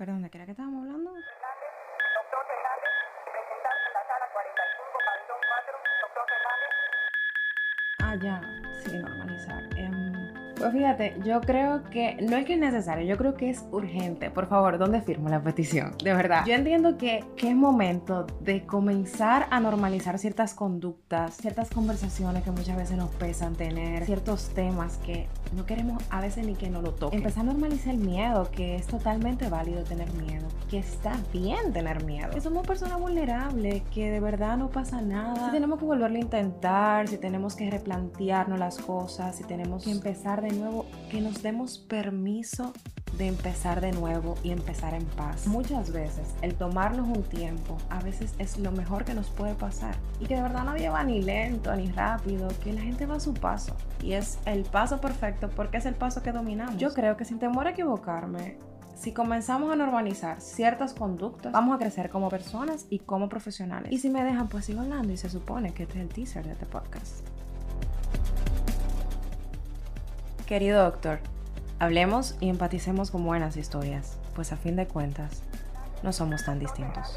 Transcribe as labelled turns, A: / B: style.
A: Perdón, ¿de qué era que estábamos hablando?
B: Doctor Fernández, presentarse en la sala 45, pabellón 4. Doctor Fernández.
A: Ah, ya, sí, normalizar. Em, pues fíjate, yo creo que no es que es necesario, yo creo que es urgente. Por favor, ¿dónde firmo la petición? De verdad. Yo entiendo que, que es momento de comenzar a normalizar ciertas conductas, ciertas conversaciones que muchas veces nos pesan tener, ciertos temas que no queremos a veces ni que nos lo toquen. Empezar a normalizar el miedo, que es totalmente válido tener miedo, que está bien tener miedo, que somos personas vulnerables, que de verdad no pasa nada. Si tenemos que volverlo a intentar, si tenemos que replantearnos las cosas, si tenemos que empezar de nuevo, que nos demos permiso de empezar de nuevo y empezar en paz. Muchas veces el tomarnos un tiempo a veces es lo mejor que nos puede pasar y que de verdad nadie va ni lento ni rápido, que la gente va a su paso y es el paso perfecto porque es el paso que dominamos. Yo creo que sin temor a equivocarme, si comenzamos a normalizar ciertas conductas, vamos a crecer como personas y como profesionales. Y si me dejan, pues sigo hablando y se supone que este es el teaser de este podcast. Querido doctor, hablemos y empaticemos con buenas historias, pues a fin de cuentas, no somos tan distintos.